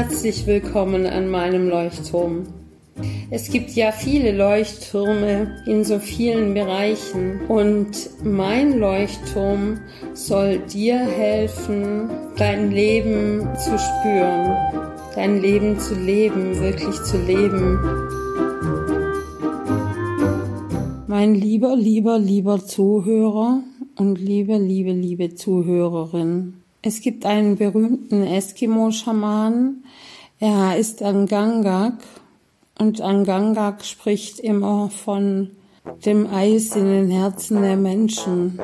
Herzlich willkommen an meinem Leuchtturm. Es gibt ja viele Leuchttürme in so vielen Bereichen und mein Leuchtturm soll dir helfen, dein Leben zu spüren, dein Leben zu leben, wirklich zu leben. Mein lieber, lieber, lieber Zuhörer und liebe, liebe, liebe Zuhörerin. Es gibt einen berühmten Eskimo-Schaman, er ist ein Gangak und Angangak spricht immer von dem Eis in den Herzen der Menschen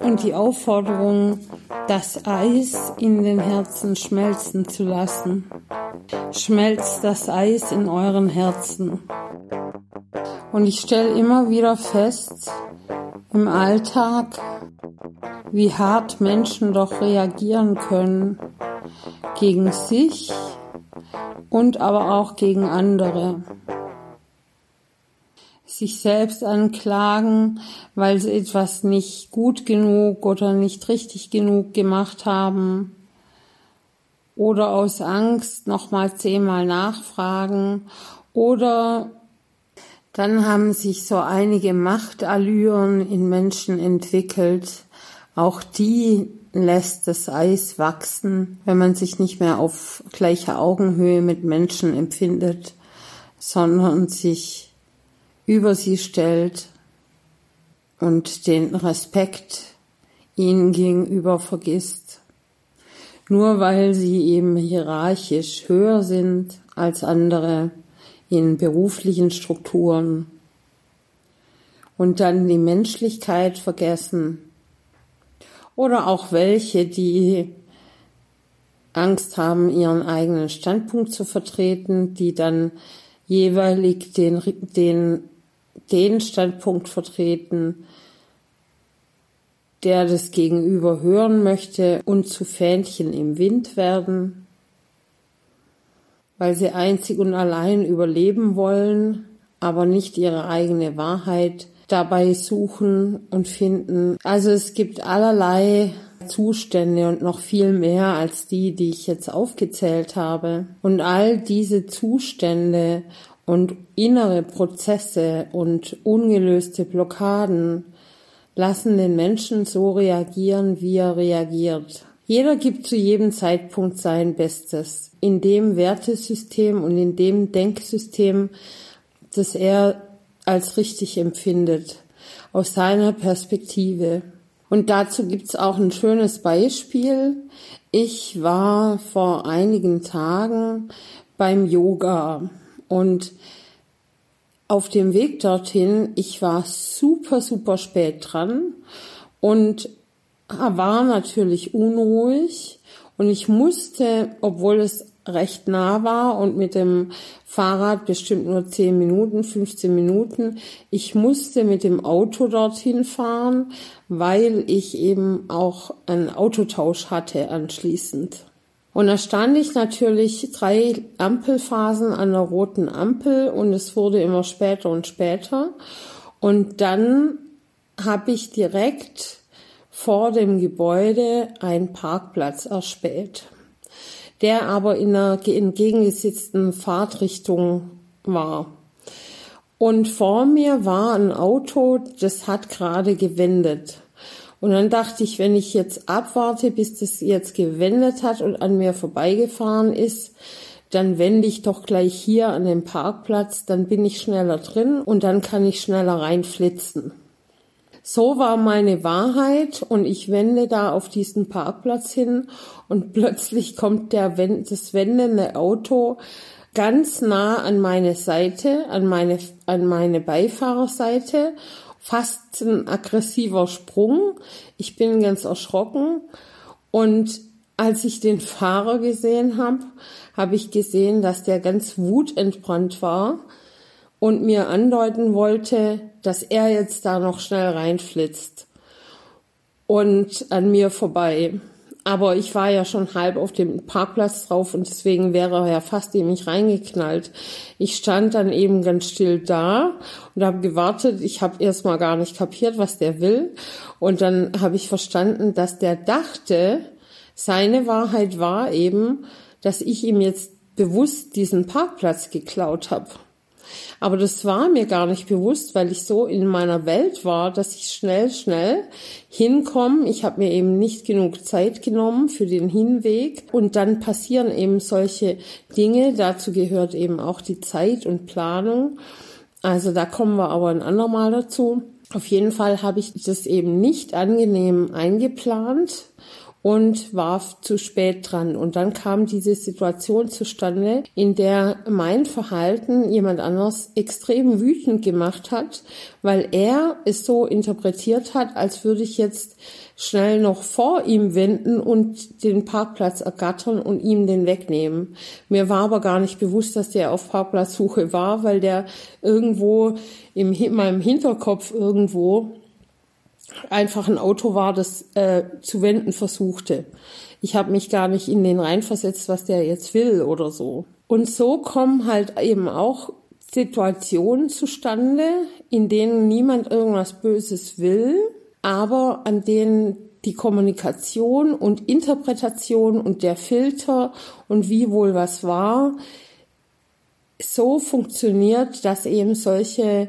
und die Aufforderung, das Eis in den Herzen schmelzen zu lassen. Schmelzt das Eis in euren Herzen. Und ich stelle immer wieder fest, im Alltag, wie hart Menschen doch reagieren können gegen sich und aber auch gegen andere. Sich selbst anklagen, weil sie etwas nicht gut genug oder nicht richtig genug gemacht haben oder aus Angst nochmal zehnmal nachfragen oder dann haben sich so einige Machtallüren in Menschen entwickelt. Auch die lässt das Eis wachsen, wenn man sich nicht mehr auf gleicher Augenhöhe mit Menschen empfindet, sondern sich über sie stellt und den Respekt ihnen gegenüber vergisst. Nur weil sie eben hierarchisch höher sind als andere in beruflichen Strukturen und dann die Menschlichkeit vergessen oder auch welche, die Angst haben, ihren eigenen Standpunkt zu vertreten, die dann jeweilig den, den, den Standpunkt vertreten, der das Gegenüber hören möchte und zu Fähnchen im Wind werden, weil sie einzig und allein überleben wollen, aber nicht ihre eigene Wahrheit dabei suchen und finden. Also es gibt allerlei Zustände und noch viel mehr als die, die ich jetzt aufgezählt habe. Und all diese Zustände und innere Prozesse und ungelöste Blockaden lassen den Menschen so reagieren, wie er reagiert. Jeder gibt zu jedem Zeitpunkt sein Bestes in dem Wertesystem und in dem Denksystem, das er als richtig empfindet, aus seiner Perspektive. Und dazu gibt's auch ein schönes Beispiel. Ich war vor einigen Tagen beim Yoga und auf dem Weg dorthin, ich war super, super spät dran und war natürlich unruhig und ich musste, obwohl es recht nah war und mit dem Fahrrad bestimmt nur 10 Minuten, 15 Minuten. Ich musste mit dem Auto dorthin fahren, weil ich eben auch einen Autotausch hatte anschließend. Und da stand ich natürlich drei Ampelphasen an der roten Ampel und es wurde immer später und später. Und dann habe ich direkt vor dem Gebäude einen Parkplatz erspäht der aber in einer entgegengesetzten Fahrtrichtung war. Und vor mir war ein Auto, das hat gerade gewendet. Und dann dachte ich, wenn ich jetzt abwarte, bis das jetzt gewendet hat und an mir vorbeigefahren ist, dann wende ich doch gleich hier an den Parkplatz, dann bin ich schneller drin und dann kann ich schneller reinflitzen. So war meine Wahrheit und ich wende da auf diesen Parkplatz hin und plötzlich kommt der, das wendende Auto ganz nah an meine Seite, an meine, an meine Beifahrerseite, fast ein aggressiver Sprung. Ich bin ganz erschrocken. Und als ich den Fahrer gesehen habe, habe ich gesehen, dass der ganz wutentbrannt war und mir andeuten wollte, dass er jetzt da noch schnell reinflitzt und an mir vorbei. Aber ich war ja schon halb auf dem Parkplatz drauf und deswegen wäre er ja fast in mich reingeknallt. Ich stand dann eben ganz still da und habe gewartet. Ich habe erst mal gar nicht kapiert, was der will. Und dann habe ich verstanden, dass der dachte, seine Wahrheit war eben, dass ich ihm jetzt bewusst diesen Parkplatz geklaut habe. Aber das war mir gar nicht bewusst, weil ich so in meiner Welt war, dass ich schnell, schnell hinkomme. Ich habe mir eben nicht genug Zeit genommen für den Hinweg. Und dann passieren eben solche Dinge. Dazu gehört eben auch die Zeit und Planung. Also da kommen wir aber ein andermal dazu. Auf jeden Fall habe ich das eben nicht angenehm eingeplant und war zu spät dran. Und dann kam diese Situation zustande, in der mein Verhalten jemand anders extrem wütend gemacht hat, weil er es so interpretiert hat, als würde ich jetzt schnell noch vor ihm wenden und den Parkplatz ergattern und ihm den wegnehmen. Mir war aber gar nicht bewusst, dass der auf Parkplatzsuche war, weil der irgendwo in meinem Hinterkopf irgendwo einfach ein Auto war, das äh, zu wenden versuchte. Ich habe mich gar nicht in den reinversetzt, was der jetzt will oder so. Und so kommen halt eben auch Situationen zustande, in denen niemand irgendwas Böses will, aber an denen die Kommunikation und Interpretation und der Filter und wie wohl was war, so funktioniert, dass eben solche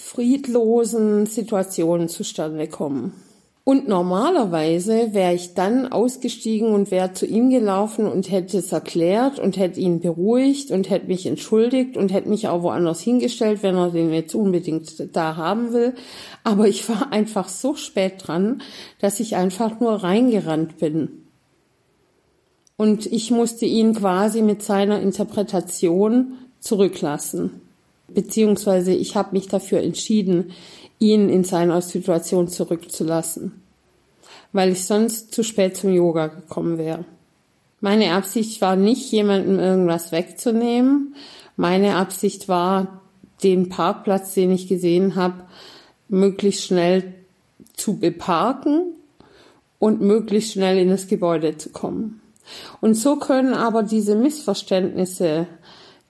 friedlosen Situationen zustande kommen. Und normalerweise wäre ich dann ausgestiegen und wäre zu ihm gelaufen und hätte es erklärt und hätte ihn beruhigt und hätte mich entschuldigt und hätte mich auch woanders hingestellt, wenn er den jetzt unbedingt da haben will. Aber ich war einfach so spät dran, dass ich einfach nur reingerannt bin. Und ich musste ihn quasi mit seiner Interpretation zurücklassen beziehungsweise ich habe mich dafür entschieden, ihn in seiner Situation zurückzulassen, weil ich sonst zu spät zum Yoga gekommen wäre. Meine Absicht war nicht, jemandem irgendwas wegzunehmen. Meine Absicht war, den Parkplatz, den ich gesehen habe, möglichst schnell zu beparken und möglichst schnell in das Gebäude zu kommen. Und so können aber diese Missverständnisse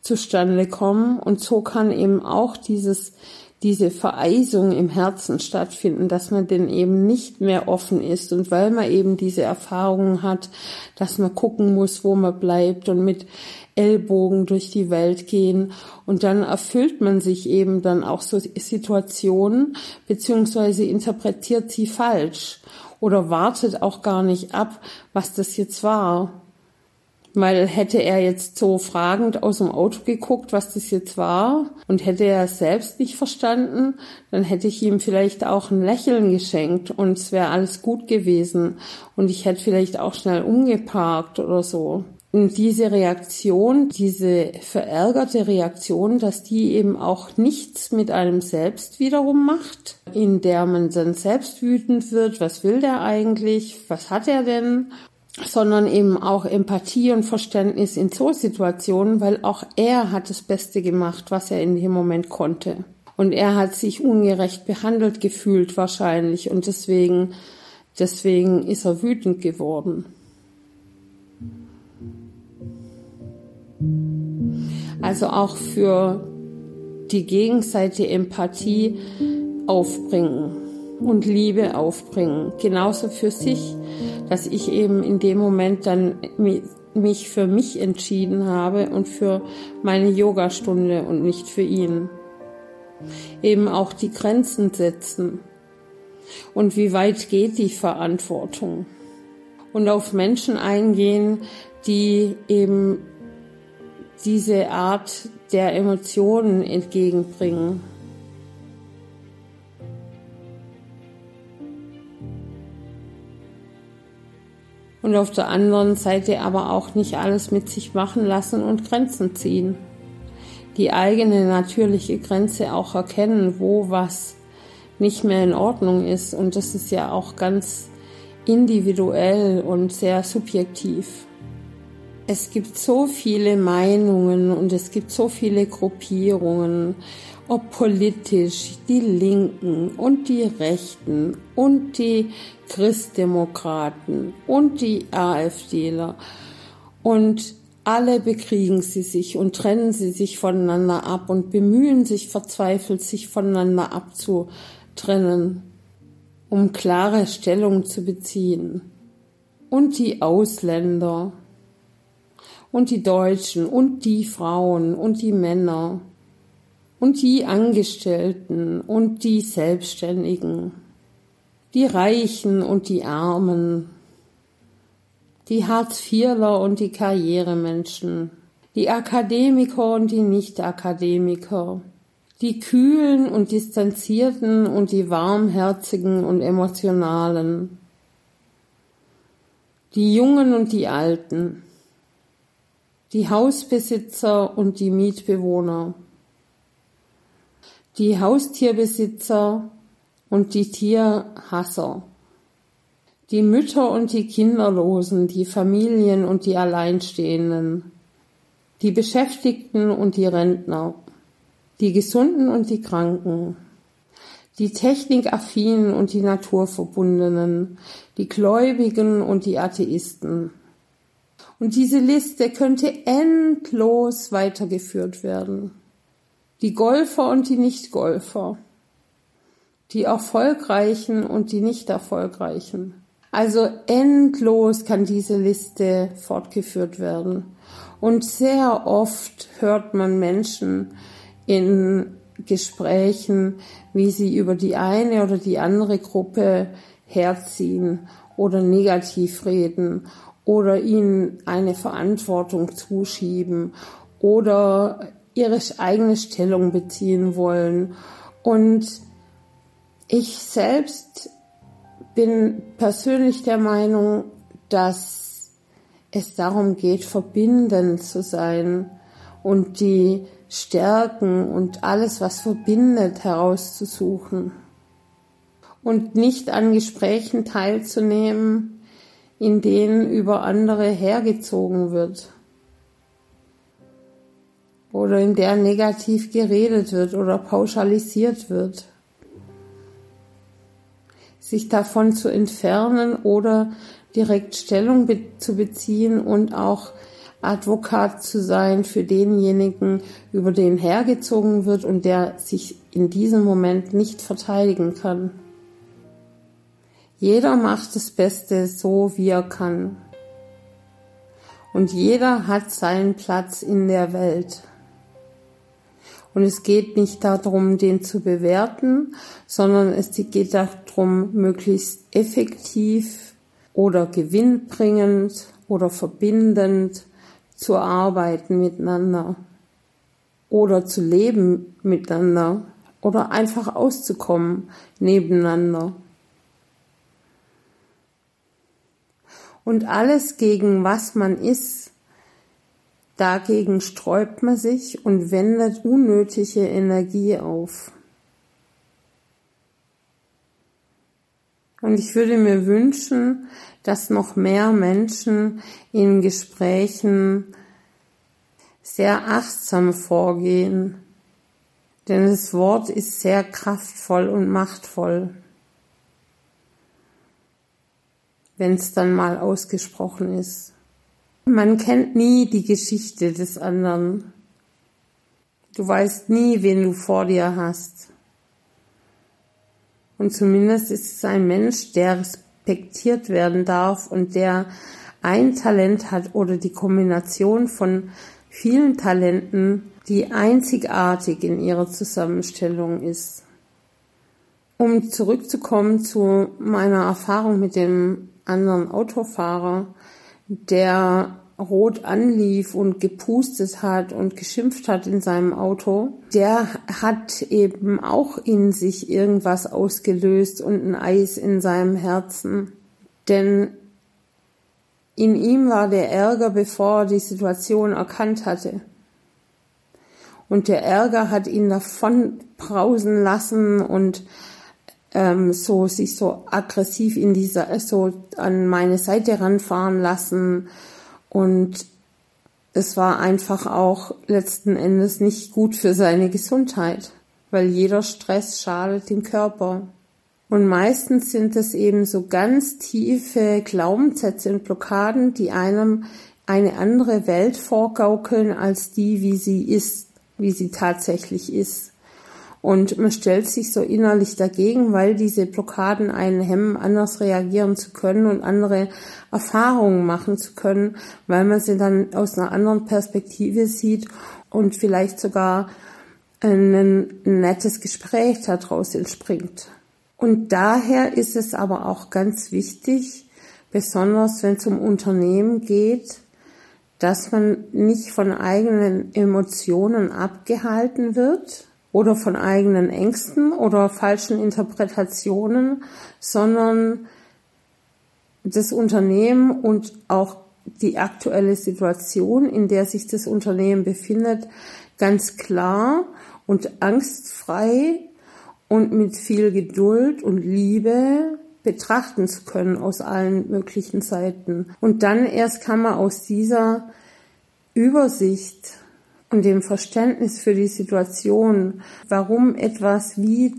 zustande kommen. Und so kann eben auch dieses, diese Vereisung im Herzen stattfinden, dass man denn eben nicht mehr offen ist. Und weil man eben diese Erfahrungen hat, dass man gucken muss, wo man bleibt und mit Ellbogen durch die Welt gehen. Und dann erfüllt man sich eben dann auch so Situationen, beziehungsweise interpretiert sie falsch oder wartet auch gar nicht ab, was das jetzt war. Weil hätte er jetzt so fragend aus dem Auto geguckt, was das jetzt war, und hätte er es selbst nicht verstanden, dann hätte ich ihm vielleicht auch ein Lächeln geschenkt und es wäre alles gut gewesen und ich hätte vielleicht auch schnell umgeparkt oder so. Und diese Reaktion, diese verärgerte Reaktion, dass die eben auch nichts mit einem selbst wiederum macht, in der man dann selbst wütend wird, was will der eigentlich, was hat er denn? Sondern eben auch Empathie und Verständnis in so Situationen, weil auch er hat das Beste gemacht, was er in dem Moment konnte. Und er hat sich ungerecht behandelt gefühlt wahrscheinlich und deswegen, deswegen ist er wütend geworden. Also auch für die gegenseitige Empathie aufbringen und Liebe aufbringen. Genauso für sich, dass ich eben in dem Moment dann mich für mich entschieden habe und für meine Yogastunde und nicht für ihn. Eben auch die Grenzen setzen. Und wie weit geht die Verantwortung? Und auf Menschen eingehen, die eben diese Art der Emotionen entgegenbringen. Und auf der anderen Seite aber auch nicht alles mit sich machen lassen und Grenzen ziehen. Die eigene natürliche Grenze auch erkennen, wo was nicht mehr in Ordnung ist und das ist ja auch ganz individuell und sehr subjektiv. Es gibt so viele Meinungen und es gibt so viele Gruppierungen ob politisch die Linken und die Rechten und die Christdemokraten und die AfDler und alle bekriegen sie sich und trennen sie sich voneinander ab und bemühen sich verzweifelt, sich voneinander abzutrennen, um klare Stellung zu beziehen. Und die Ausländer und die Deutschen und die Frauen und die Männer und die Angestellten und die Selbstständigen, die Reichen und die Armen, die Hartz-IVler und die Karrieremenschen, die Akademiker und die Nicht-Akademiker, die Kühlen und Distanzierten und die Warmherzigen und Emotionalen, die Jungen und die Alten, die Hausbesitzer und die Mietbewohner, die Haustierbesitzer und die Tierhasser, die Mütter und die Kinderlosen, die Familien und die Alleinstehenden, die Beschäftigten und die Rentner, die Gesunden und die Kranken, die Technikaffinen und die Naturverbundenen, die Gläubigen und die Atheisten. Und diese Liste könnte endlos weitergeführt werden. Die Golfer und die Nicht-Golfer, die Erfolgreichen und die Nicht-Erfolgreichen. Also endlos kann diese Liste fortgeführt werden. Und sehr oft hört man Menschen in Gesprächen, wie sie über die eine oder die andere Gruppe herziehen oder negativ reden oder ihnen eine Verantwortung zuschieben oder ihre eigene Stellung beziehen wollen. Und ich selbst bin persönlich der Meinung, dass es darum geht, verbindend zu sein und die Stärken und alles, was verbindet, herauszusuchen und nicht an Gesprächen teilzunehmen, in denen über andere hergezogen wird oder in der negativ geredet wird oder pauschalisiert wird. Sich davon zu entfernen oder direkt Stellung be zu beziehen und auch Advokat zu sein für denjenigen, über den hergezogen wird und der sich in diesem Moment nicht verteidigen kann. Jeder macht das Beste so, wie er kann. Und jeder hat seinen Platz in der Welt. Und es geht nicht darum, den zu bewerten, sondern es geht darum, möglichst effektiv oder gewinnbringend oder verbindend zu arbeiten miteinander oder zu leben miteinander oder einfach auszukommen nebeneinander. Und alles gegen was man ist, dagegen sträubt man sich und wendet unnötige Energie auf. Und ich würde mir wünschen, dass noch mehr Menschen in Gesprächen sehr achtsam vorgehen. Denn das Wort ist sehr kraftvoll und machtvoll, wenn es dann mal ausgesprochen ist. Man kennt nie die Geschichte des anderen. Du weißt nie, wen du vor dir hast. Und zumindest ist es ein Mensch, der respektiert werden darf und der ein Talent hat oder die Kombination von vielen Talenten, die einzigartig in ihrer Zusammenstellung ist. Um zurückzukommen zu meiner Erfahrung mit dem anderen Autofahrer, der rot anlief und gepustet hat und geschimpft hat in seinem Auto, der hat eben auch in sich irgendwas ausgelöst und ein Eis in seinem Herzen. Denn in ihm war der Ärger, bevor er die Situation erkannt hatte. Und der Ärger hat ihn davon brausen lassen und ähm, so sich so aggressiv in dieser so an meine Seite ranfahren lassen und es war einfach auch letzten Endes nicht gut für seine Gesundheit, weil jeder Stress schadet dem Körper. Und meistens sind es eben so ganz tiefe Glaubenssätze und Blockaden, die einem eine andere Welt vorgaukeln als die, wie sie ist, wie sie tatsächlich ist. Und man stellt sich so innerlich dagegen, weil diese Blockaden einen hemmen, anders reagieren zu können und andere Erfahrungen machen zu können, weil man sie dann aus einer anderen Perspektive sieht und vielleicht sogar ein nettes Gespräch daraus entspringt. Und daher ist es aber auch ganz wichtig, besonders wenn es um Unternehmen geht, dass man nicht von eigenen Emotionen abgehalten wird oder von eigenen Ängsten oder falschen Interpretationen, sondern das Unternehmen und auch die aktuelle Situation, in der sich das Unternehmen befindet, ganz klar und angstfrei und mit viel Geduld und Liebe betrachten zu können aus allen möglichen Seiten. Und dann erst kann man aus dieser Übersicht und dem Verständnis für die Situation, warum etwas wie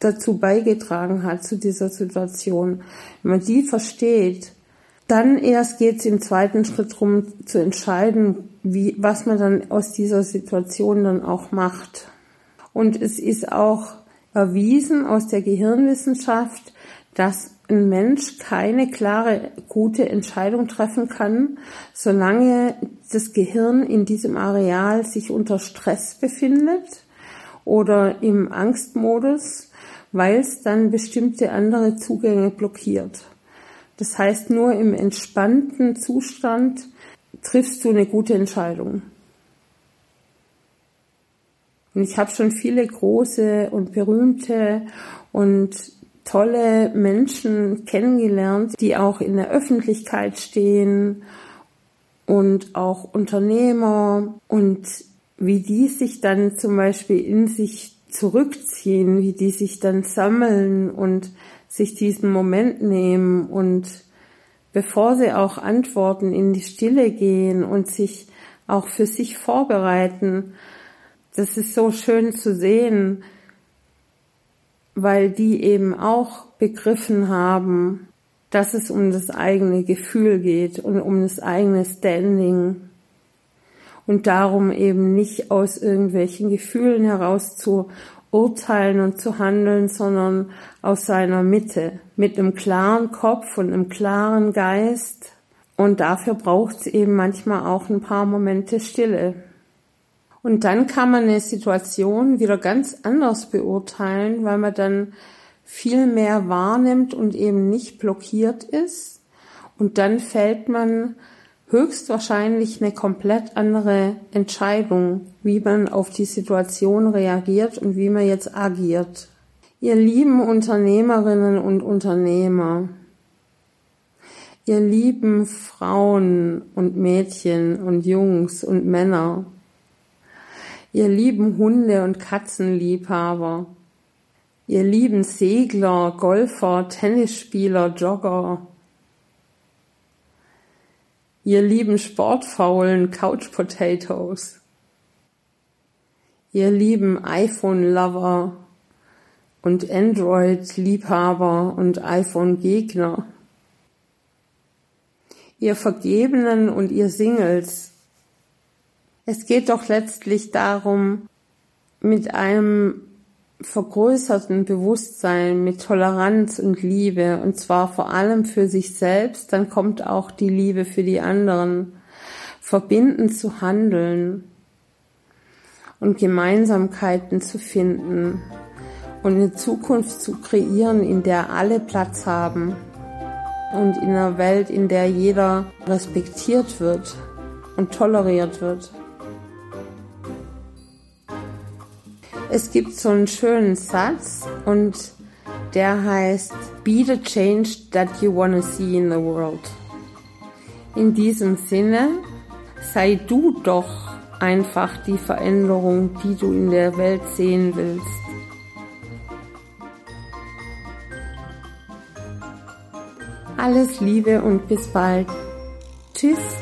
dazu beigetragen hat zu dieser Situation, wenn man die versteht, dann erst geht es im zweiten Schritt darum zu entscheiden, wie, was man dann aus dieser Situation dann auch macht. Und es ist auch erwiesen aus der Gehirnwissenschaft, dass ein Mensch keine klare, gute Entscheidung treffen kann, solange das Gehirn in diesem Areal sich unter Stress befindet oder im Angstmodus, weil es dann bestimmte andere Zugänge blockiert. Das heißt, nur im entspannten Zustand triffst du eine gute Entscheidung. Und ich habe schon viele große und berühmte und tolle Menschen kennengelernt, die auch in der Öffentlichkeit stehen und auch Unternehmer und wie die sich dann zum Beispiel in sich zurückziehen, wie die sich dann sammeln und sich diesen Moment nehmen und bevor sie auch antworten, in die Stille gehen und sich auch für sich vorbereiten. Das ist so schön zu sehen, weil die eben auch begriffen haben, dass es um das eigene Gefühl geht und um das eigene Standing und darum eben nicht aus irgendwelchen Gefühlen heraus zu urteilen und zu handeln, sondern aus seiner Mitte, mit einem klaren Kopf und einem klaren Geist. Und dafür braucht es eben manchmal auch ein paar Momente Stille. Und dann kann man eine Situation wieder ganz anders beurteilen, weil man dann viel mehr wahrnimmt und eben nicht blockiert ist. Und dann fällt man höchstwahrscheinlich eine komplett andere Entscheidung, wie man auf die Situation reagiert und wie man jetzt agiert. Ihr lieben Unternehmerinnen und Unternehmer, ihr lieben Frauen und Mädchen und Jungs und Männer, ihr lieben Hunde- und Katzenliebhaber, ihr lieben Segler, Golfer, Tennisspieler, Jogger, ihr lieben sportfaulen Couch Potatoes, ihr lieben iPhone-Lover und Android-Liebhaber und iPhone-Gegner, ihr Vergebenen und ihr Singles, es geht doch letztlich darum, mit einem vergrößerten Bewusstsein, mit Toleranz und Liebe, und zwar vor allem für sich selbst, dann kommt auch die Liebe für die anderen, verbindend zu handeln und Gemeinsamkeiten zu finden und eine Zukunft zu kreieren, in der alle Platz haben und in einer Welt, in der jeder respektiert wird und toleriert wird. Es gibt so einen schönen Satz und der heißt Be the change that you wanna see in the world. In diesem Sinne, sei du doch einfach die Veränderung, die du in der Welt sehen willst. Alles Liebe und bis bald. Tschüss.